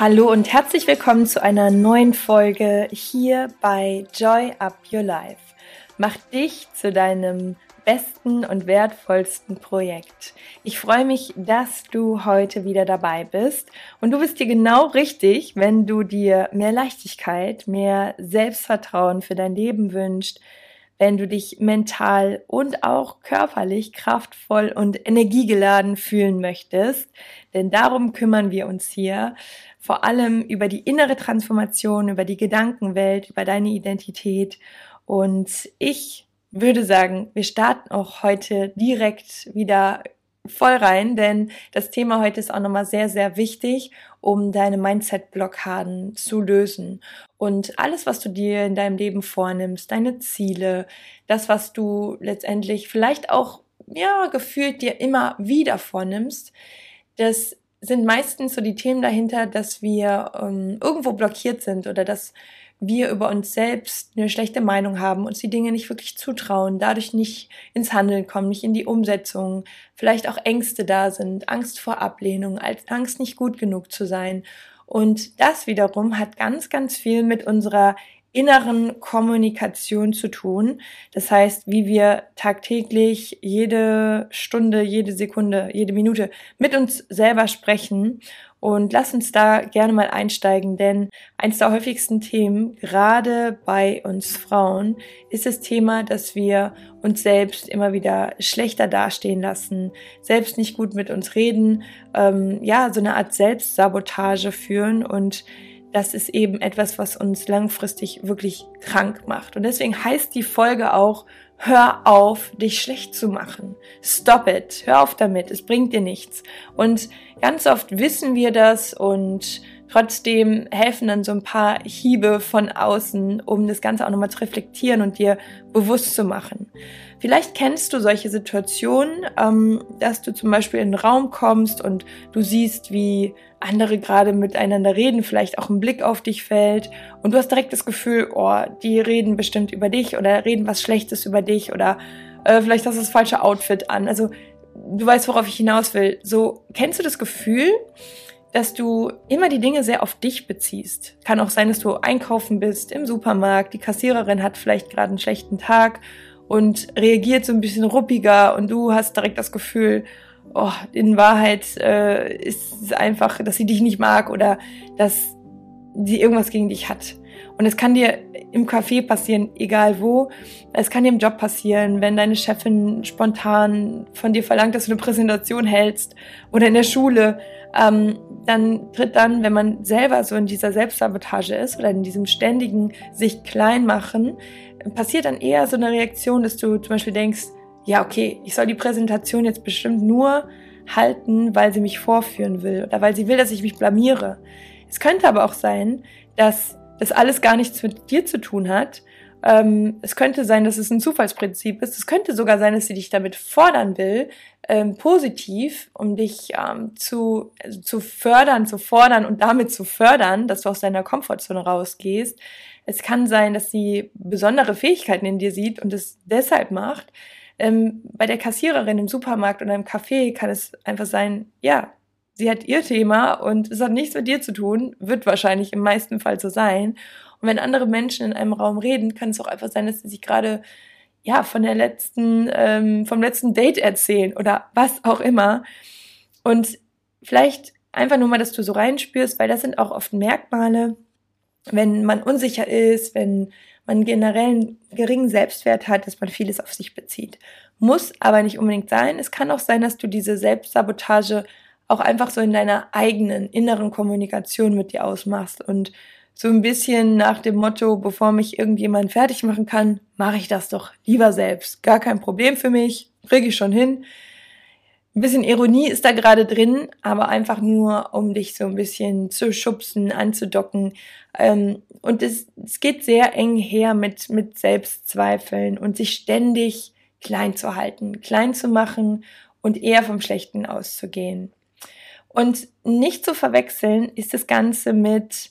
Hallo und herzlich willkommen zu einer neuen Folge hier bei Joy Up Your Life. Mach dich zu deinem besten und wertvollsten Projekt. Ich freue mich, dass du heute wieder dabei bist und du bist dir genau richtig, wenn du dir mehr Leichtigkeit, mehr Selbstvertrauen für dein Leben wünschst, wenn du dich mental und auch körperlich kraftvoll und energiegeladen fühlen möchtest. Denn darum kümmern wir uns hier vor allem über die innere Transformation, über die Gedankenwelt, über deine Identität. Und ich würde sagen, wir starten auch heute direkt wieder voll rein, denn das Thema heute ist auch nochmal sehr, sehr wichtig, um deine Mindset-Blockaden zu lösen. Und alles, was du dir in deinem Leben vornimmst, deine Ziele, das, was du letztendlich vielleicht auch, ja, gefühlt dir immer wieder vornimmst, das sind meistens so die Themen dahinter, dass wir ähm, irgendwo blockiert sind oder dass wir über uns selbst eine schlechte Meinung haben, uns die Dinge nicht wirklich zutrauen, dadurch nicht ins Handeln kommen, nicht in die Umsetzung, vielleicht auch Ängste da sind, Angst vor Ablehnung, Angst nicht gut genug zu sein. Und das wiederum hat ganz, ganz viel mit unserer inneren Kommunikation zu tun. Das heißt, wie wir tagtäglich jede Stunde, jede Sekunde, jede Minute mit uns selber sprechen und lass uns da gerne mal einsteigen, denn eins der häufigsten Themen, gerade bei uns Frauen, ist das Thema, dass wir uns selbst immer wieder schlechter dastehen lassen, selbst nicht gut mit uns reden, ähm, ja, so eine Art Selbstsabotage führen und das ist eben etwas, was uns langfristig wirklich krank macht. Und deswegen heißt die Folge auch hör auf, dich schlecht zu machen. Stop it. Hör auf damit. Es bringt dir nichts. Und ganz oft wissen wir das und trotzdem helfen dann so ein paar Hiebe von außen, um das Ganze auch nochmal zu reflektieren und dir bewusst zu machen. Vielleicht kennst du solche Situationen, ähm, dass du zum Beispiel in einen Raum kommst und du siehst, wie andere gerade miteinander reden, vielleicht auch ein Blick auf dich fällt und du hast direkt das Gefühl, oh, die reden bestimmt über dich oder reden was Schlechtes über dich oder äh, vielleicht hast du das falsche Outfit an. Also du weißt, worauf ich hinaus will. So, kennst du das Gefühl, dass du immer die Dinge sehr auf dich beziehst? Kann auch sein, dass du einkaufen bist im Supermarkt, die Kassiererin hat vielleicht gerade einen schlechten Tag und reagiert so ein bisschen ruppiger und du hast direkt das Gefühl, oh, in Wahrheit äh, ist es einfach, dass sie dich nicht mag oder dass sie irgendwas gegen dich hat. Und es kann dir im Café passieren, egal wo. Es kann dir im Job passieren, wenn deine Chefin spontan von dir verlangt, dass du eine Präsentation hältst oder in der Schule. Ähm, dann tritt dann, wenn man selber so in dieser Selbstsabotage ist oder in diesem ständigen sich klein machen, passiert dann eher so eine Reaktion, dass du zum Beispiel denkst, ja, okay, ich soll die Präsentation jetzt bestimmt nur halten, weil sie mich vorführen will oder weil sie will, dass ich mich blamiere. Es könnte aber auch sein, dass das alles gar nichts mit dir zu tun hat. Ähm, es könnte sein, dass es ein Zufallsprinzip ist. Es könnte sogar sein, dass sie dich damit fordern will, ähm, positiv, um dich ähm, zu, also zu fördern, zu fordern und damit zu fördern, dass du aus deiner Komfortzone rausgehst. Es kann sein, dass sie besondere Fähigkeiten in dir sieht und es deshalb macht. Ähm, bei der Kassiererin im Supermarkt oder im Café kann es einfach sein, ja, sie hat ihr Thema und es hat nichts mit dir zu tun, wird wahrscheinlich im meisten Fall so sein. Und wenn andere Menschen in einem Raum reden, kann es auch einfach sein, dass sie sich gerade ja von der letzten, ähm, vom letzten Date erzählen oder was auch immer. Und vielleicht einfach nur mal, dass du so reinspürst, weil das sind auch oft Merkmale, wenn man unsicher ist, wenn man generell einen geringen Selbstwert hat, dass man vieles auf sich bezieht. Muss aber nicht unbedingt sein. Es kann auch sein, dass du diese Selbstsabotage auch einfach so in deiner eigenen inneren Kommunikation mit dir ausmachst und so ein bisschen nach dem Motto, bevor mich irgendjemand fertig machen kann, mache ich das doch lieber selbst. Gar kein Problem für mich, kriege ich schon hin. Ein bisschen Ironie ist da gerade drin, aber einfach nur, um dich so ein bisschen zu schubsen, anzudocken. Ähm, und es, es geht sehr eng her mit, mit Selbstzweifeln und sich ständig klein zu halten, klein zu machen und eher vom Schlechten auszugehen. Und nicht zu verwechseln ist das Ganze mit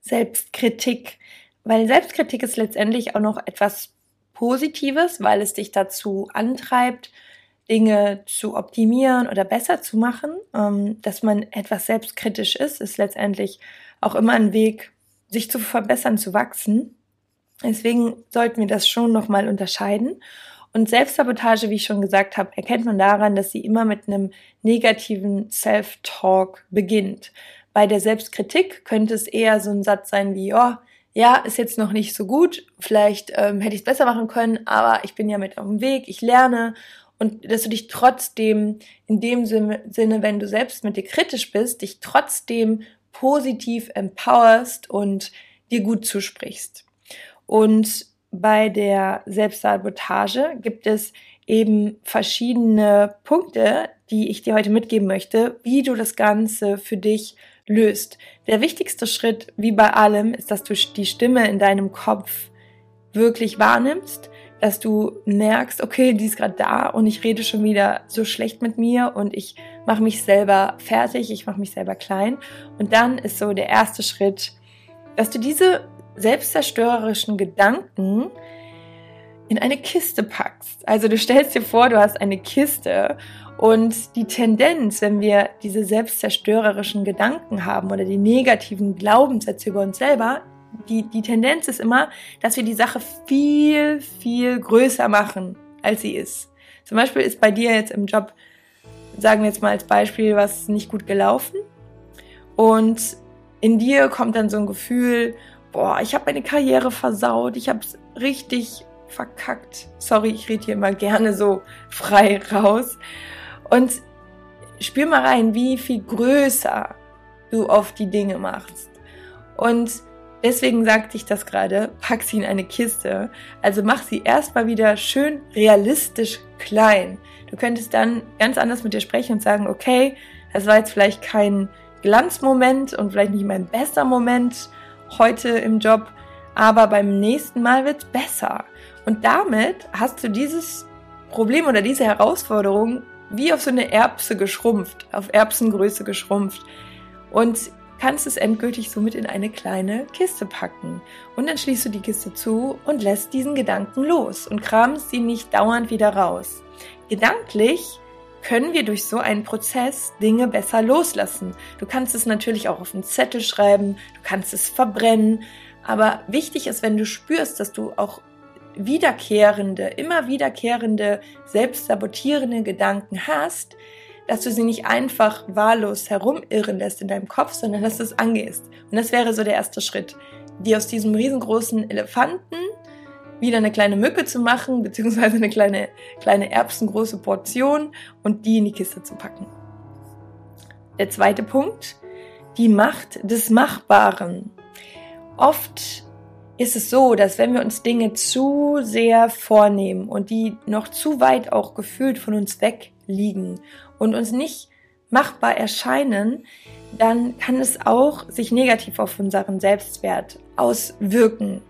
Selbstkritik, weil Selbstkritik ist letztendlich auch noch etwas Positives, weil es dich dazu antreibt, Dinge zu optimieren oder besser zu machen. Ähm, dass man etwas selbstkritisch ist, ist letztendlich auch immer ein Weg, sich zu verbessern, zu wachsen. Deswegen sollten wir das schon nochmal unterscheiden. Und Selbstsabotage, wie ich schon gesagt habe, erkennt man daran, dass sie immer mit einem negativen Self-Talk beginnt. Bei der Selbstkritik könnte es eher so ein Satz sein wie, oh, ja, ist jetzt noch nicht so gut, vielleicht ähm, hätte ich es besser machen können, aber ich bin ja mit auf dem Weg, ich lerne und dass du dich trotzdem in dem Sinne, wenn du selbst mit dir kritisch bist, dich trotzdem positiv empowerst und dir gut zusprichst. Und bei der Selbstsabotage gibt es eben verschiedene Punkte, die ich dir heute mitgeben möchte, wie du das Ganze für dich löst. Der wichtigste Schritt, wie bei allem, ist, dass du die Stimme in deinem Kopf wirklich wahrnimmst, dass du merkst, okay, die ist gerade da und ich rede schon wieder so schlecht mit mir und ich mache mich selber fertig, ich mache mich selber klein. Und dann ist so der erste Schritt, dass du diese selbstzerstörerischen Gedanken in eine Kiste packst. Also du stellst dir vor, du hast eine Kiste und die Tendenz, wenn wir diese selbstzerstörerischen Gedanken haben oder die negativen Glaubenssätze über uns selber, die, die Tendenz ist immer, dass wir die Sache viel, viel größer machen, als sie ist. Zum Beispiel ist bei dir jetzt im Job, sagen wir jetzt mal als Beispiel, was nicht gut gelaufen. Und in dir kommt dann so ein Gefühl, boah, ich habe meine Karriere versaut, ich habe es richtig verkackt. Sorry, ich rede hier immer gerne so frei raus. Und spür mal rein, wie viel größer du oft die Dinge machst. Und deswegen sagte ich das gerade, pack sie in eine Kiste. Also mach sie erstmal wieder schön realistisch klein. Du könntest dann ganz anders mit dir sprechen und sagen, okay, es war jetzt vielleicht kein Glanzmoment und vielleicht nicht mein bester Moment heute im Job, aber beim nächsten Mal wird's besser. Und damit hast du dieses Problem oder diese Herausforderung wie auf so eine Erbse geschrumpft, auf Erbsengröße geschrumpft. Und kannst es endgültig somit in eine kleine Kiste packen. Und dann schließt du die Kiste zu und lässt diesen Gedanken los und kramst ihn nicht dauernd wieder raus. Gedanklich können wir durch so einen Prozess Dinge besser loslassen. Du kannst es natürlich auch auf einen Zettel schreiben, du kannst es verbrennen, aber wichtig ist, wenn du spürst, dass du auch wiederkehrende, immer wiederkehrende, selbstsabotierende Gedanken hast, dass du sie nicht einfach wahllos herumirren lässt in deinem Kopf, sondern dass du es angehst. Und das wäre so der erste Schritt, dir aus diesem riesengroßen Elefanten wieder eine kleine Mücke zu machen, beziehungsweise eine kleine, kleine erbsengroße Portion und die in die Kiste zu packen. Der zweite Punkt, die Macht des Machbaren. Oft ist es so, dass wenn wir uns Dinge zu sehr vornehmen und die noch zu weit auch gefühlt von uns weg liegen und uns nicht machbar erscheinen, dann kann es auch sich negativ auf unseren Selbstwert auswirken.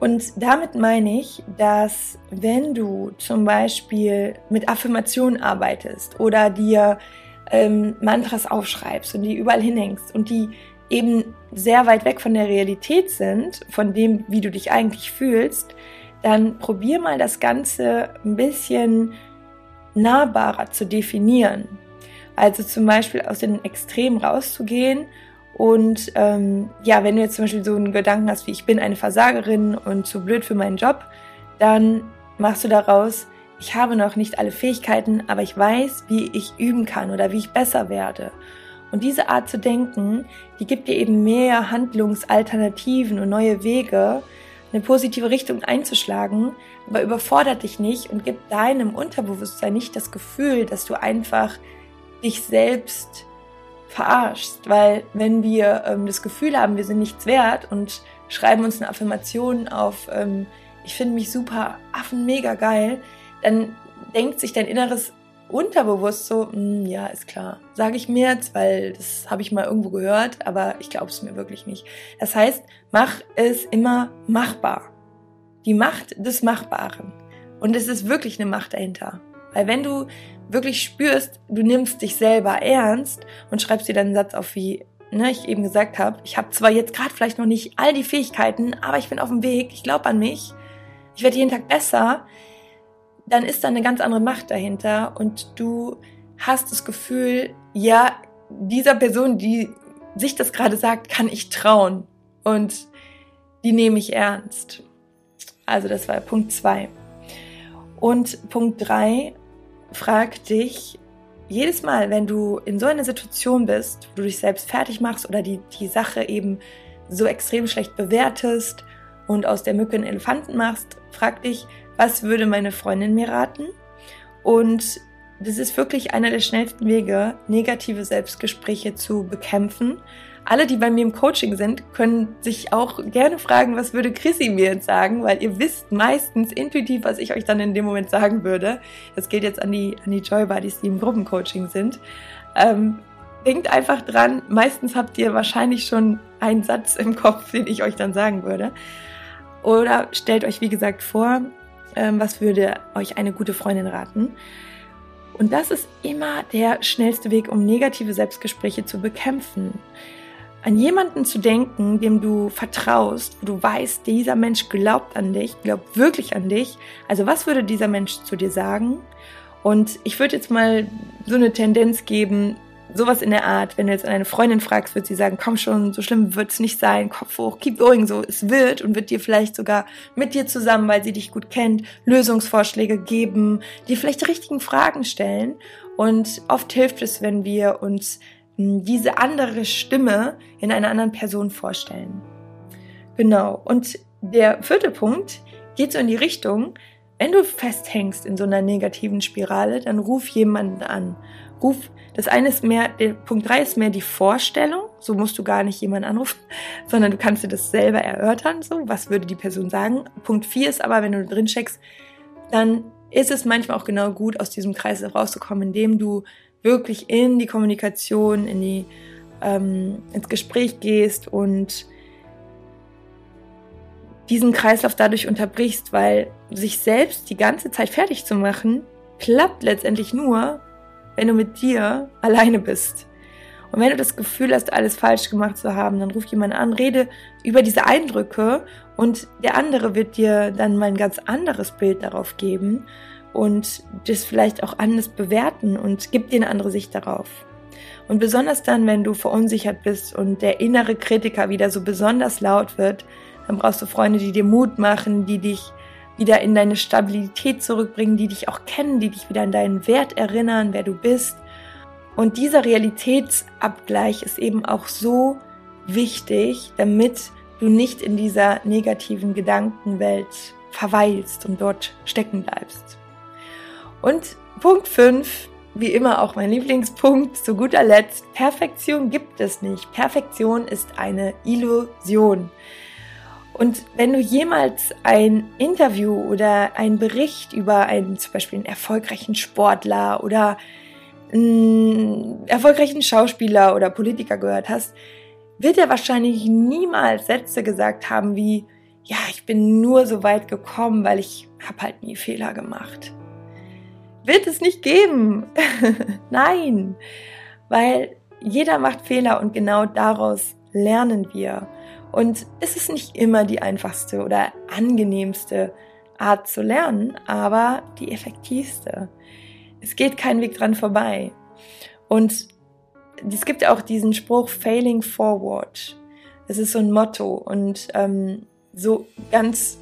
Und damit meine ich, dass wenn du zum Beispiel mit Affirmationen arbeitest oder dir ähm, Mantras aufschreibst und die überall hinhängst und die eben sehr weit weg von der Realität sind, von dem, wie du dich eigentlich fühlst, dann probier mal das Ganze ein bisschen nahbarer zu definieren. Also zum Beispiel aus den Extremen rauszugehen und ähm, ja, wenn du jetzt zum Beispiel so einen Gedanken hast wie ich bin eine Versagerin und zu blöd für meinen Job, dann machst du daraus, ich habe noch nicht alle Fähigkeiten, aber ich weiß, wie ich üben kann oder wie ich besser werde. Und diese Art zu denken, die gibt dir eben mehr Handlungsalternativen und neue Wege, eine positive Richtung einzuschlagen, aber überfordert dich nicht und gibt deinem Unterbewusstsein nicht das Gefühl, dass du einfach dich selbst verarschst. Weil wenn wir ähm, das Gefühl haben, wir sind nichts wert und schreiben uns eine Affirmation auf, ähm, ich finde mich super, Affen mega geil, dann denkt sich dein Inneres unterbewusst so, mm, ja, ist klar. Sage ich mir jetzt, weil das habe ich mal irgendwo gehört, aber ich glaube es mir wirklich nicht. Das heißt, mach es immer machbar. Die Macht des Machbaren. Und es ist wirklich eine Macht dahinter. Weil wenn du wirklich spürst, du nimmst dich selber ernst und schreibst dir dann einen Satz auf wie, ne, ich eben gesagt habe, ich habe zwar jetzt gerade vielleicht noch nicht all die Fähigkeiten, aber ich bin auf dem Weg, ich glaube an mich, ich werde jeden Tag besser, dann ist da eine ganz andere Macht dahinter und du hast das Gefühl, ja, dieser Person, die sich das gerade sagt, kann ich trauen und die nehme ich ernst. Also das war Punkt zwei. Und Punkt drei, frag dich jedes Mal, wenn du in so einer Situation bist, wo du dich selbst fertig machst oder die, die Sache eben so extrem schlecht bewertest und aus der Mücke einen Elefanten machst, frag dich, was würde meine Freundin mir raten? Und das ist wirklich einer der schnellsten Wege, negative Selbstgespräche zu bekämpfen. Alle, die bei mir im Coaching sind, können sich auch gerne fragen, was würde Chrissy mir jetzt sagen, weil ihr wisst meistens intuitiv, was ich euch dann in dem Moment sagen würde. Das geht jetzt an die, an die Joy Buddies, die im Gruppencoaching sind. Ähm, denkt einfach dran, meistens habt ihr wahrscheinlich schon einen Satz im Kopf, den ich euch dann sagen würde. Oder stellt euch, wie gesagt, vor, ähm, was würde euch eine gute Freundin raten. Und das ist immer der schnellste Weg, um negative Selbstgespräche zu bekämpfen. An jemanden zu denken, dem du vertraust, wo du weißt, dieser Mensch glaubt an dich, glaubt wirklich an dich. Also was würde dieser Mensch zu dir sagen? Und ich würde jetzt mal so eine Tendenz geben, sowas in der Art, wenn du jetzt eine Freundin fragst, wird sie sagen, komm schon, so schlimm wird es nicht sein, Kopf hoch, keep going, so, es wird und wird dir vielleicht sogar mit dir zusammen, weil sie dich gut kennt, Lösungsvorschläge geben, dir vielleicht die richtigen Fragen stellen und oft hilft es, wenn wir uns diese andere Stimme in einer anderen Person vorstellen. Genau. Und der vierte Punkt geht so in die Richtung, wenn du festhängst in so einer negativen Spirale, dann ruf jemanden an. Ruf das eine ist mehr, der Punkt drei ist mehr die Vorstellung. So musst du gar nicht jemanden anrufen, sondern du kannst dir das selber erörtern. So, was würde die Person sagen? Punkt vier ist aber, wenn du drin checkst, dann ist es manchmal auch genau gut, aus diesem Kreis rauszukommen, indem du wirklich in die Kommunikation, in die, ähm, ins Gespräch gehst und diesen Kreislauf dadurch unterbrichst, weil sich selbst die ganze Zeit fertig zu machen, klappt letztendlich nur, wenn du mit dir alleine bist. Und wenn du das Gefühl hast, alles falsch gemacht zu haben, dann ruf jemand an, rede über diese Eindrücke und der andere wird dir dann mal ein ganz anderes Bild darauf geben und das vielleicht auch anders bewerten und gibt dir eine andere Sicht darauf. Und besonders dann, wenn du verunsichert bist und der innere Kritiker wieder so besonders laut wird, dann brauchst du Freunde, die dir Mut machen, die dich wieder in deine Stabilität zurückbringen, die dich auch kennen, die dich wieder an deinen Wert erinnern, wer du bist. Und dieser Realitätsabgleich ist eben auch so wichtig, damit du nicht in dieser negativen Gedankenwelt verweilst und dort stecken bleibst. Und Punkt 5, wie immer auch mein Lieblingspunkt, zu guter Letzt, Perfektion gibt es nicht. Perfektion ist eine Illusion. Und wenn du jemals ein Interview oder einen Bericht über einen zum Beispiel einen erfolgreichen Sportler oder einen erfolgreichen Schauspieler oder Politiker gehört hast, wird er wahrscheinlich niemals Sätze gesagt haben wie, ja, ich bin nur so weit gekommen, weil ich habe halt nie Fehler gemacht. Wird es nicht geben. Nein, weil jeder macht Fehler und genau daraus lernen wir. Und es ist nicht immer die einfachste oder angenehmste Art zu lernen, aber die effektivste. Es geht kein Weg dran vorbei. Und es gibt auch diesen Spruch Failing Forward. Es ist so ein Motto und ähm, so ganz,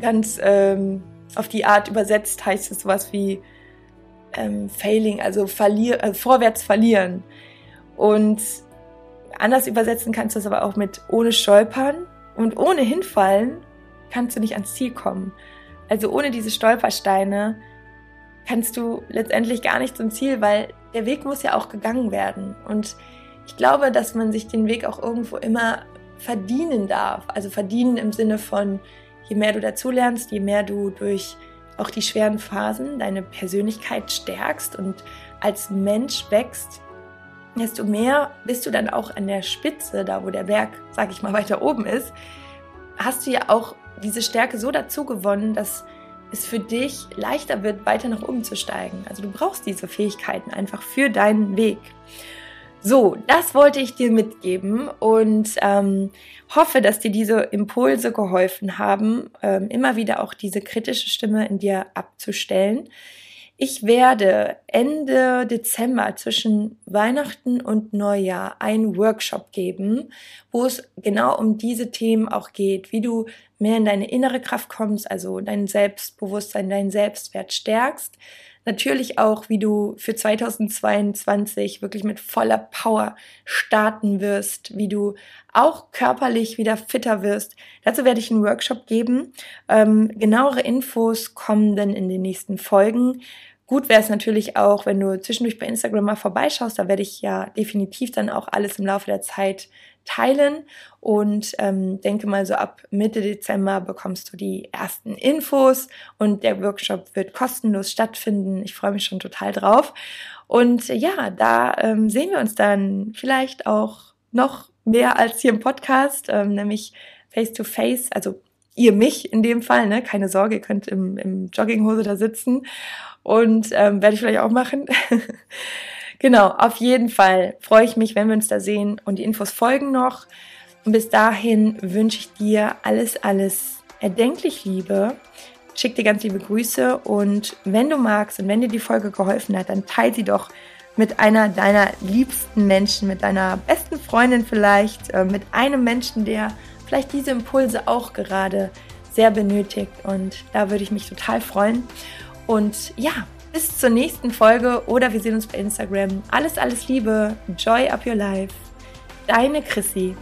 ganz ähm, auf die Art übersetzt heißt es sowas wie ähm, Failing, also verlier, äh, vorwärts verlieren. Und Anders übersetzen kannst du es aber auch mit ohne Stolpern und ohne hinfallen kannst du nicht ans Ziel kommen. Also ohne diese Stolpersteine kannst du letztendlich gar nicht zum Ziel, weil der Weg muss ja auch gegangen werden. Und ich glaube, dass man sich den Weg auch irgendwo immer verdienen darf. Also verdienen im Sinne von, je mehr du dazulernst, je mehr du durch auch die schweren Phasen deine Persönlichkeit stärkst und als Mensch wächst, desto mehr bist du dann auch an der Spitze, da wo der Berg, sag ich mal, weiter oben ist, hast du ja auch diese Stärke so dazu gewonnen, dass es für dich leichter wird, weiter nach oben zu steigen. Also du brauchst diese Fähigkeiten einfach für deinen Weg. So, das wollte ich dir mitgeben und ähm, hoffe, dass dir diese Impulse geholfen haben, ähm, immer wieder auch diese kritische Stimme in dir abzustellen. Ich werde Ende Dezember zwischen Weihnachten und Neujahr einen Workshop geben, wo es genau um diese Themen auch geht, wie du mehr in deine innere Kraft kommst, also dein Selbstbewusstsein, deinen Selbstwert stärkst. Natürlich auch, wie du für 2022 wirklich mit voller Power starten wirst, wie du auch körperlich wieder fitter wirst. Dazu werde ich einen Workshop geben. Ähm, genauere Infos kommen dann in den nächsten Folgen. Gut wäre es natürlich auch, wenn du zwischendurch bei Instagram mal vorbeischaust. Da werde ich ja definitiv dann auch alles im Laufe der Zeit teilen und ähm, denke mal so ab Mitte Dezember bekommst du die ersten Infos und der Workshop wird kostenlos stattfinden. Ich freue mich schon total drauf. Und ja, da ähm, sehen wir uns dann vielleicht auch noch mehr als hier im Podcast, ähm, nämlich face to face, also ihr mich in dem Fall, ne? Keine Sorge, ihr könnt im, im Jogginghose da sitzen und ähm, werde ich vielleicht auch machen. genau, auf jeden Fall freue ich mich, wenn wir uns da sehen und die Infos folgen noch. Und bis dahin wünsche ich dir alles, alles erdenklich Liebe. Schick dir ganz liebe Grüße und wenn du magst und wenn dir die Folge geholfen hat, dann teile sie doch mit einer deiner liebsten Menschen, mit deiner besten Freundin vielleicht, äh, mit einem Menschen, der vielleicht diese Impulse auch gerade sehr benötigt. Und da würde ich mich total freuen. Und ja, bis zur nächsten Folge oder wir sehen uns bei Instagram. Alles, alles Liebe. Joy up your life. Deine Chrissy.